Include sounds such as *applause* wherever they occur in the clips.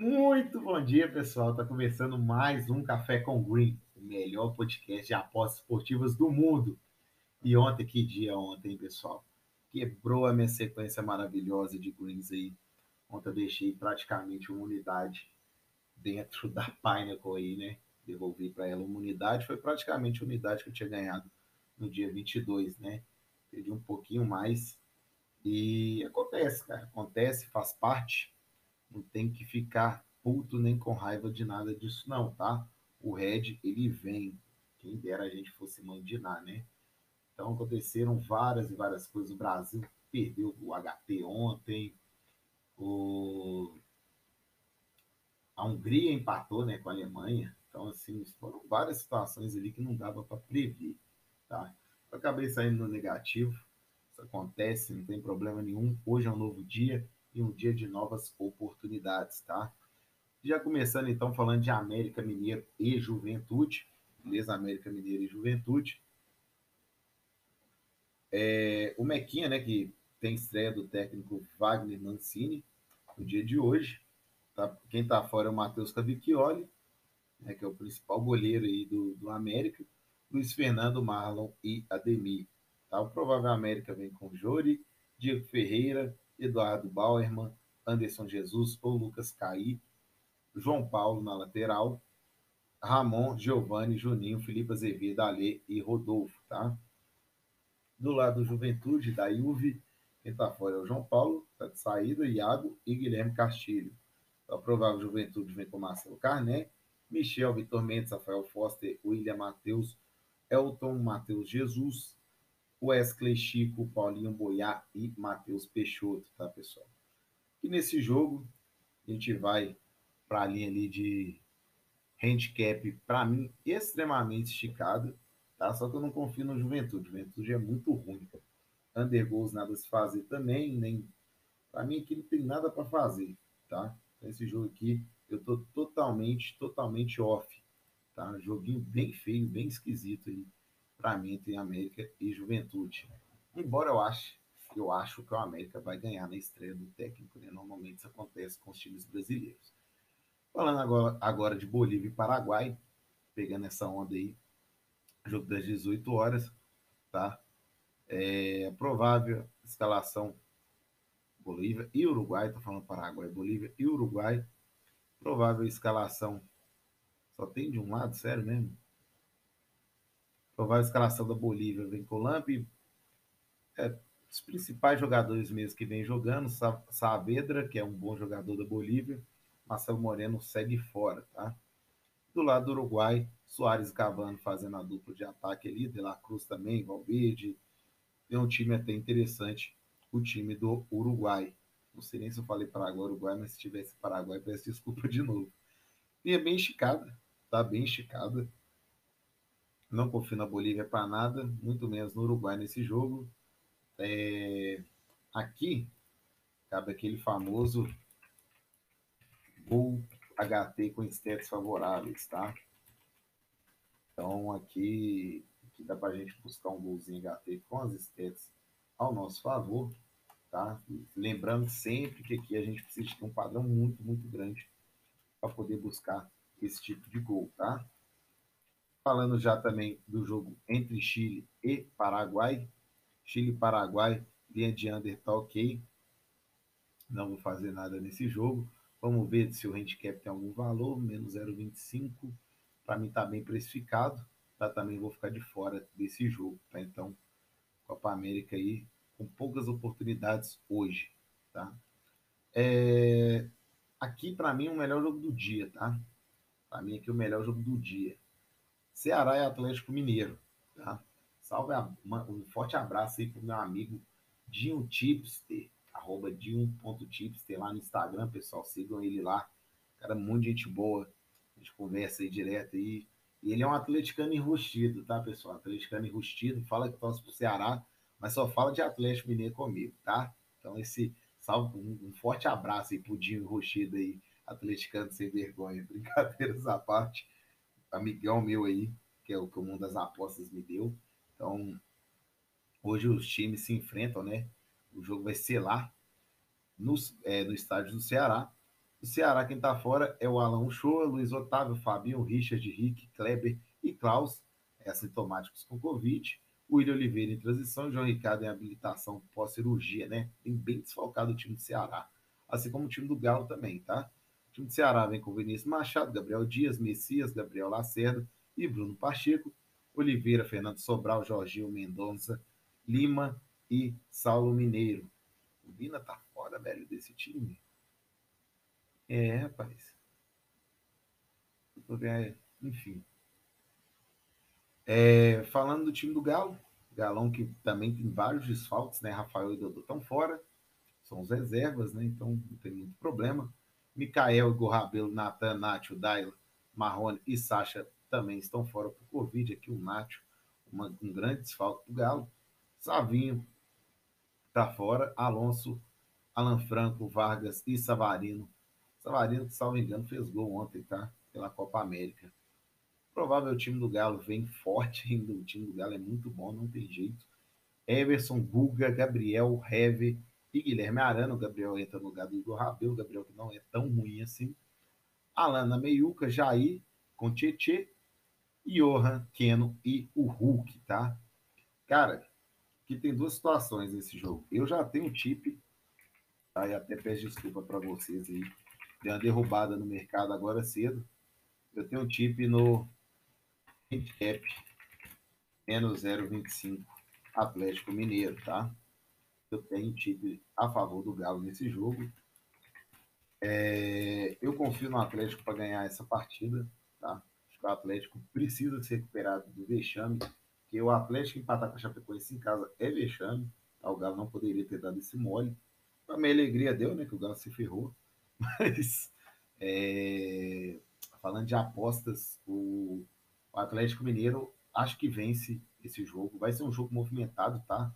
Muito bom dia, pessoal. Tá começando mais um Café com Green, o melhor podcast de apostas esportivas do mundo. E ontem, que dia ontem, pessoal? Quebrou a minha sequência maravilhosa de greens aí. Ontem eu deixei praticamente uma unidade dentro da Pinnacle aí, né? Devolvi para ela uma unidade. Foi praticamente a unidade que eu tinha ganhado no dia 22, né? Perdi um pouquinho mais. E acontece, cara. Acontece, faz parte não tem que ficar puto nem com raiva de nada disso, não, tá? O Red, ele vem. Quem dera a gente fosse mandinar, né? Então aconteceram várias e várias coisas. O Brasil perdeu o HT ontem. O... A Hungria empatou né, com a Alemanha. Então, assim, foram várias situações ali que não dava para prever. Tá? Eu acabei saindo no negativo. Isso acontece, não tem problema nenhum. Hoje é um novo dia e um dia de novas oportunidades, tá? Já começando então falando de América Mineiro e Juventude, beleza? América Mineiro e Juventude. É, o Mequinha, né, que tem estreia do técnico Wagner Mancini no dia de hoje. Tá? Quem tá fora é o Matheus Cavicchioli, né, que é o principal goleiro aí do, do América. Luiz Fernando, Marlon e Ademir. Tá? O provável América vem com Jori, Diego Ferreira, Eduardo Bauerman, Anderson Jesus ou Lucas Caí, João Paulo na lateral, Ramon, Giovanni, Juninho, Felipe Azevedo, Alê e Rodolfo, tá? Do lado do Juventude, da Juve, quem tá fora é o João Paulo, tá de saída, Iago e Guilherme Castilho. A provável Juventude vem com Marcelo Carné, Michel, Vitor Mendes, Rafael Foster, William Matheus, Elton Matheus Jesus, Wesley Chico, Paulinho Boiá e Matheus Peixoto, tá, pessoal? E nesse jogo, a gente vai para a linha ali de handicap, para mim, extremamente esticada, tá? Só que eu não confio no Juventude. Juventude é muito ruim. Under goals nada se fazer também, nem. Para mim aqui não tem nada para fazer, tá? Então, esse jogo aqui eu tô totalmente, totalmente off, tá? Joguinho bem feio, bem esquisito aí para mim entre América e Juventude. Embora eu ache, eu acho que o América vai ganhar na estreia do técnico, né? Normalmente isso acontece com os times brasileiros. Falando agora, agora de Bolívia e Paraguai, pegando essa onda aí, jogo das 18 horas, tá? É provável escalação Bolívia e Uruguai, tô falando Paraguai, Bolívia e Uruguai. Provável escalação só tem de um lado, sério mesmo? Provável escalação da Bolívia vem Lamp. É, os principais jogadores mesmo que vem jogando, Saavedra, que é um bom jogador da Bolívia, Marcelo Moreno segue fora, tá? Do lado do Uruguai, Soares Cavano fazendo a dupla de ataque ali, De La Cruz também, Valverde. Tem um time até interessante, o time do Uruguai. Não sei nem se eu falei Paraguai, Uruguai, mas se tivesse Paraguai, peço desculpa de novo. E é bem esticada, tá bem esticada. Não confio na Bolívia para nada, muito menos no Uruguai nesse jogo. É... Aqui cabe aquele famoso gol HT com stats favoráveis, tá? Então aqui, aqui dá para a gente buscar um golzinho HT com as stats ao nosso favor, tá? Lembrando sempre que aqui a gente precisa ter um padrão muito, muito grande para poder buscar esse tipo de gol, tá? Falando já também do jogo entre Chile e Paraguai. Chile e Paraguai, linha de under tá ok. Não vou fazer nada nesse jogo. Vamos ver se o handicap tem algum valor, menos 0,25. Para mim tá bem precificado. Tá? Também vou ficar de fora desse jogo. Tá? Então, Copa América aí com poucas oportunidades hoje. Tá? É... Aqui, para mim, o melhor jogo do dia. Tá? Para mim, aqui, o melhor jogo do dia. Ceará e Atlético Mineiro. Tá? Salve, a, um forte abraço aí pro meu amigo Dinho Tipster, arroba Dinho.tipster lá no Instagram, pessoal. Sigam ele lá. Cara, muito gente boa. A gente conversa aí direto aí. E ele é um atleticano enrustido, tá, pessoal? Atleticano enrustido, fala que torce pro Ceará, mas só fala de Atlético Mineiro comigo, tá? Então, esse salve, um, um forte abraço aí pro Dinho enrustido aí, atleticano sem vergonha. *laughs* Brincadeiras à parte amigão meu aí, que é o que o mundo das apostas me deu. Então, hoje os times se enfrentam, né? O jogo vai ser lá, no, é, no estádio do Ceará. O Ceará, quem está fora é o Alan Shoa, Luiz Otávio, Fabinho, Richard, Rick, Kleber e Klaus, assintomáticos com Covid. O William Oliveira em transição, João Ricardo em habilitação pós-cirurgia, né? Tem bem desfalcado o time do Ceará. Assim como o time do Galo também, tá? O time do Ceará vem com Vinícius Machado, Gabriel Dias, Messias, Gabriel Lacerda e Bruno Pacheco. Oliveira, Fernando Sobral, Jorginho Mendonça, Lima e Saulo Mineiro. O Vina tá fora, velho, desse time. É, rapaz. Enfim. É, falando do time do Galo, Galão que também tem vários desfalques, né? Rafael e Dodô estão fora, são os reservas, né? Então não tem muito problema. Mikael, Igor Rabelo, Natan, Nacho, Daila, Marrone e Sacha também estão fora por Covid. Aqui o Nacho, uma, um grande desfalque do Galo. Savinho está fora. Alonso, Alan Franco, Vargas e Savarino. Savarino, que, salvo engano, fez gol ontem, tá? Pela Copa América. Provável o time do Galo vem forte ainda. O time do Galo é muito bom, não tem jeito. Everson, Guga, Gabriel, Heve e Guilherme Arana. O Gabriel entra no lugar do Igor Rabelo. O Gabriel que não é tão ruim assim. Alana Meiuca, Jair, com Tietê, Johan, Keno e o Hulk, tá? Cara, que tem duas situações nesse jogo. Eu já tenho um chip, tá? E até peço desculpa para vocês aí. Deu uma derrubada no mercado agora cedo. Eu tenho um chip no handicap menos 0,25 Atlético Mineiro, tá? Eu tenho time a favor do Galo nesse jogo. É, eu confio no Atlético para ganhar essa partida, tá? Acho que o Atlético precisa se recuperar do vexame, que o Atlético empatar com a Chapecoense em casa é vexame, tá? O Galo não poderia ter dado esse mole. Para minha alegria deu, né? Que o Galo se ferrou. *laughs* Mas é, falando de apostas, o o Atlético Mineiro acho que vence esse jogo. Vai ser um jogo movimentado, tá?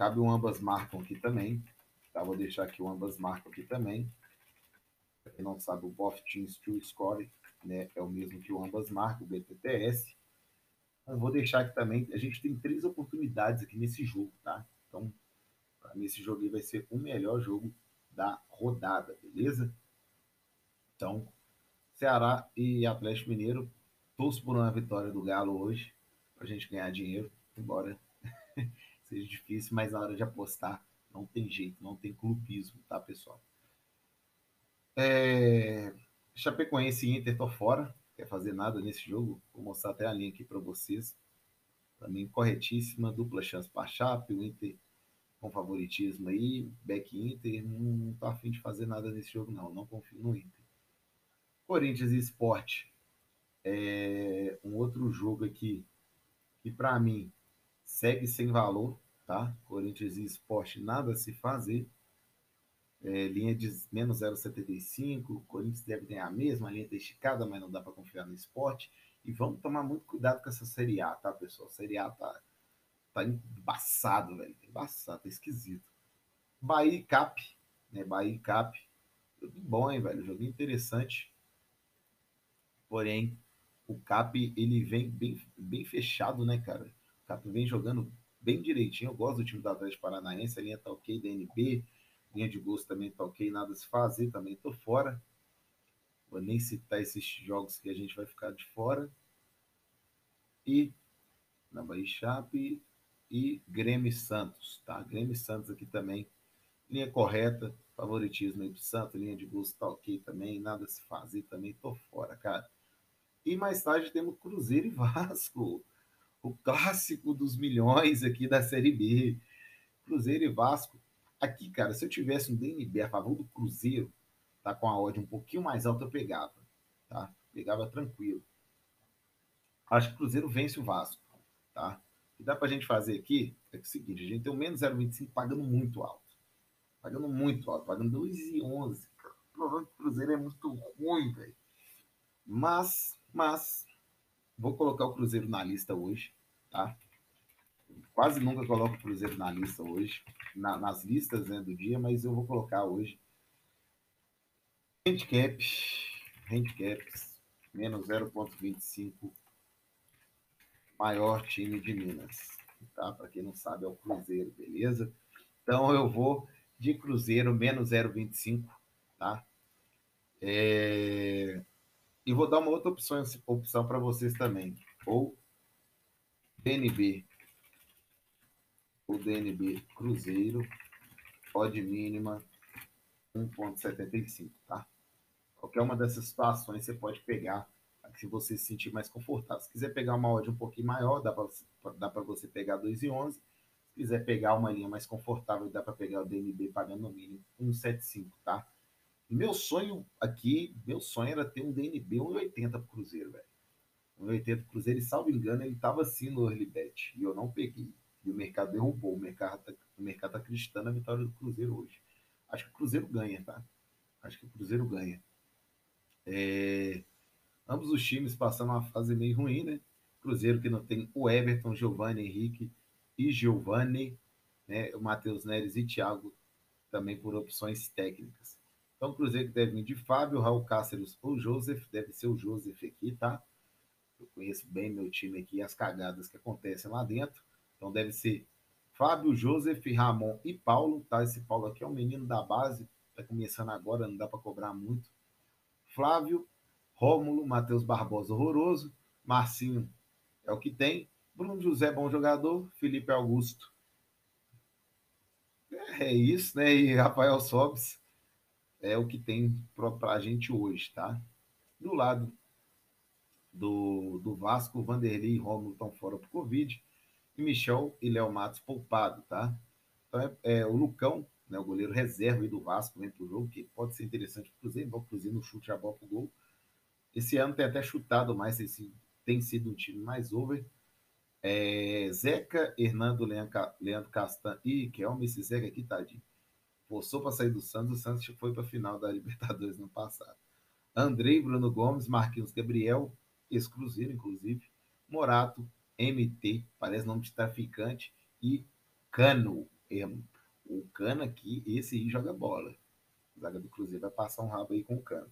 Cabe um ambas marcam aqui também. Tá? Vou deixar aqui o ambas marcam aqui também. Pra quem não sabe, o Both Teams to Score né, é o mesmo que o ambas marcam, o BTTS. Vou deixar aqui também. A gente tem três oportunidades aqui nesse jogo, tá? Então, nesse jogo aí vai ser o melhor jogo da rodada, beleza? Então, Ceará e Atlético Mineiro torço por uma vitória do Galo hoje, para a gente ganhar dinheiro, embora *laughs* seja difícil, mas na hora de apostar não tem jeito, não tem clubismo, tá, pessoal? É... Chapecoense e Inter tô fora, quer fazer nada nesse jogo, vou mostrar até a linha aqui para vocês. Também corretíssima, dupla chance para Chape, o Inter com favoritismo aí, back Inter, não, não tô afim de fazer nada nesse jogo não, não confio no Inter. Corinthians e Sport, é um outro jogo aqui que para mim segue sem valor, tá? Corinthians e Esporte nada a se fazer. É, linha de menos 0,75. Corinthians deve ganhar a mesma, linha está esticada, mas não dá para confiar no esporte. E vamos tomar muito cuidado com essa Série A, tá, pessoal? Série A tá, tá embaçado, velho. Tá embaçado, tá esquisito. Bahia e Cap, né? Bahia e Cap. Jogo bom, hein, velho? Jogo interessante. Porém, o Cap ele vem bem, bem fechado, né, cara? Cap vem jogando bem direitinho. Eu gosto do time do Atlético Paranaense, a linha tá ok, DNB, linha de gols também tá ok, nada se fazer, também tô fora. Vou nem citar esses jogos que a gente vai ficar de fora. E na Bahia Chape e Grêmio Santos, tá? Grêmio Santos aqui também. Linha correta, favoritismo aí do Santos, linha de gols tá ok também, nada se fazer também, tô fora, cara. E mais tarde temos Cruzeiro e *laughs* Vasco, o clássico dos milhões aqui da Série B. Cruzeiro e Vasco. Aqui, cara, se eu tivesse um DNB a favor do Cruzeiro, tá com a odd um pouquinho mais alta, eu pegava, tá? Pegava tranquilo. Acho que o Cruzeiro vence o Vasco, tá? O que dá pra gente fazer aqui é, é o seguinte, a gente tem um menos 0,25 pagando muito alto. Pagando muito alto, pagando 2,11. Provando que o Cruzeiro é muito ruim, velho. Mas mas vou colocar o Cruzeiro na lista hoje, tá? Quase nunca coloco o Cruzeiro na lista hoje, na, nas listas né, do dia, mas eu vou colocar hoje. Handicap, handicaps, menos 0,25, maior time de Minas, tá? Para quem não sabe, é o Cruzeiro, beleza? Então eu vou de Cruzeiro menos 0,25, tá? É... E vou dar uma outra opção, opção para vocês também. Ou DNB. O DNB Cruzeiro. Odd mínima 1,75, tá? Qualquer uma dessas situações você pode pegar se você se sentir mais confortável. Se quiser pegar uma odd um pouquinho maior, dá para você pegar 2,11. Se quiser pegar uma linha mais confortável, dá para pegar o DNB pagando no mínimo 1,75, tá? Meu sonho aqui, meu sonho era ter um DNB 1,80 pro Cruzeiro, velho. 1,80 pro Cruzeiro, e salvo engano, ele tava assim no early bet, e eu não peguei. E o mercado derrubou, o mercado tá, o mercado tá acreditando na vitória do Cruzeiro hoje. Acho que o Cruzeiro ganha, tá? Acho que o Cruzeiro ganha. É... Ambos os times passando uma fase meio ruim, né? Cruzeiro que não tem o Everton, Giovanni Henrique e Giovanni, né? O Matheus Neres e Thiago também por opções técnicas. Então, o Cruzeiro que deve vir de Fábio, Raul Cáceres ou Joseph, deve ser o Joseph aqui, tá? Eu conheço bem meu time aqui as cagadas que acontecem lá dentro. Então, deve ser Fábio, Joseph, Ramon e Paulo, tá? Esse Paulo aqui é um menino da base, tá começando agora, não dá para cobrar muito. Flávio, Rômulo, Matheus Barbosa, horroroso. Marcinho é o que tem. Bruno José, bom jogador. Felipe Augusto. É isso, né? E Rafael Sobes é o que tem para a gente hoje, tá? Do lado do, do Vasco, Vanderlei e Rômulo estão fora por Covid. E Michel e Léo Matos poupado, tá? Então é, é, o Lucão, né, o goleiro reserva do Vasco, vem pro jogo, que pode ser interessante pro Cruzeiro, o Cruzeiro no chute a bola pro gol. Esse ano tem até chutado mais, esse, tem sido um time mais over. É, Zeca, Hernando, Leandro Castan e Kelme, esse Zeca aqui, tadinho. Forçou para sair do Santos, o Santos foi para a final da *laughs* Libertadores no passado. Andrei, Bruno Gomes, Marquinhos Gabriel, ex-Cruzeiro, inclusive. Morato, MT, parece nome de traficante. E Cano. O Cano aqui, esse aí joga bola. Zaga do Cruzeiro vai passar um rabo aí com o Cano.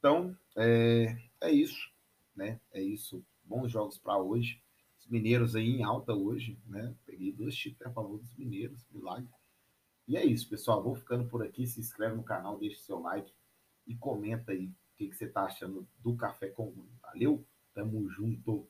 Então, é, é isso, né? É isso. Bons jogos para hoje. Os mineiros aí em alta hoje, né? Peguei dois títulos a favor dos mineiros, milagre. E é isso, pessoal. Vou ficando por aqui. Se inscreve no canal, deixa seu like e comenta aí o que, que você tá achando do Café com Valeu? Tamo junto!